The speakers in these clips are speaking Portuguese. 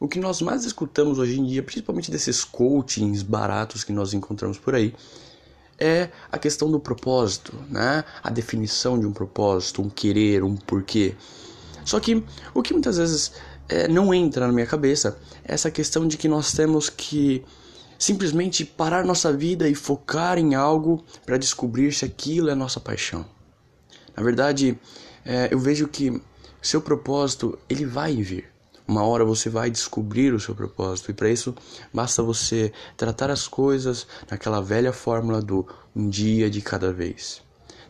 o que nós mais escutamos hoje em dia, principalmente desses coachings baratos que nós encontramos por aí, é a questão do propósito, né? A definição de um propósito, um querer, um porquê. Só que o que muitas vezes é, não entra na minha cabeça é essa questão de que nós temos que simplesmente parar nossa vida e focar em algo para descobrir se aquilo é nossa paixão. Na verdade, é, eu vejo que seu propósito ele vai vir. Uma hora você vai descobrir o seu propósito e para isso basta você tratar as coisas naquela velha fórmula do um dia de cada vez.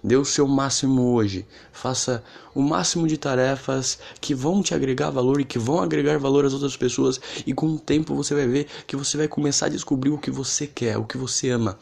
Dê o seu máximo hoje. Faça o máximo de tarefas que vão te agregar valor e que vão agregar valor às outras pessoas. E com o tempo você vai ver que você vai começar a descobrir o que você quer, o que você ama.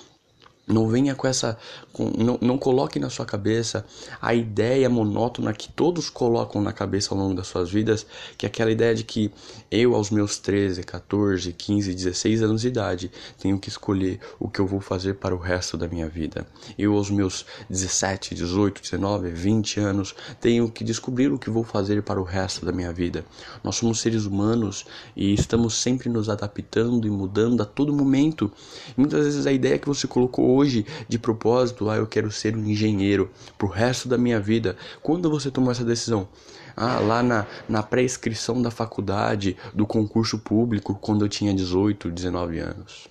Não venha com essa. Com, não, não coloque na sua cabeça a ideia monótona que todos colocam na cabeça ao longo das suas vidas, que é aquela ideia de que eu, aos meus 13, 14, 15, 16 anos de idade, tenho que escolher o que eu vou fazer para o resto da minha vida. Eu, aos meus 17, 18, 19, 20 anos, tenho que descobrir o que vou fazer para o resto da minha vida. Nós somos seres humanos e estamos sempre nos adaptando e mudando a todo momento. Muitas vezes a ideia que você colocou hoje de propósito, ah, eu quero ser um engenheiro pro resto da minha vida. Quando você tomou essa decisão? Ah, lá na, na pré-inscrição da faculdade, do concurso público, quando eu tinha 18, 19 anos.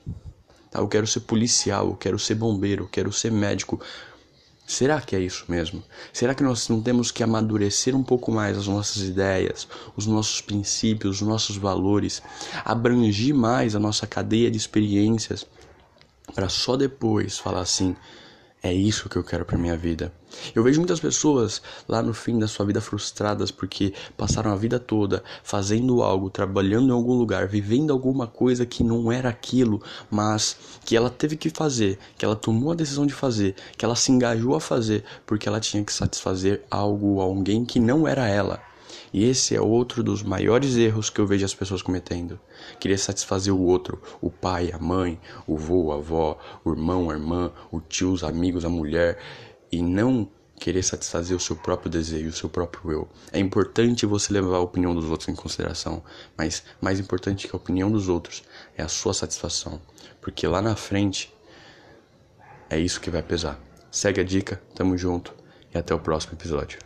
Tá, eu quero ser policial, eu quero ser bombeiro, eu quero ser médico. Será que é isso mesmo? Será que nós não temos que amadurecer um pouco mais as nossas ideias, os nossos princípios, os nossos valores, abranger mais a nossa cadeia de experiências para só depois falar assim: é isso que eu quero para minha vida. Eu vejo muitas pessoas lá no fim da sua vida frustradas porque passaram a vida toda fazendo algo, trabalhando em algum lugar, vivendo alguma coisa que não era aquilo, mas que ela teve que fazer, que ela tomou a decisão de fazer, que ela se engajou a fazer porque ela tinha que satisfazer algo, alguém que não era ela. E esse é outro dos maiores erros que eu vejo as pessoas cometendo. Querer satisfazer o outro, o pai, a mãe, o vô, a avó, o irmão, a irmã, o tio, os amigos, a mulher, e não querer satisfazer o seu próprio desejo, o seu próprio eu. É importante você levar a opinião dos outros em consideração, mas mais importante que a opinião dos outros é a sua satisfação, porque lá na frente é isso que vai pesar. Segue a dica, tamo junto e até o próximo episódio.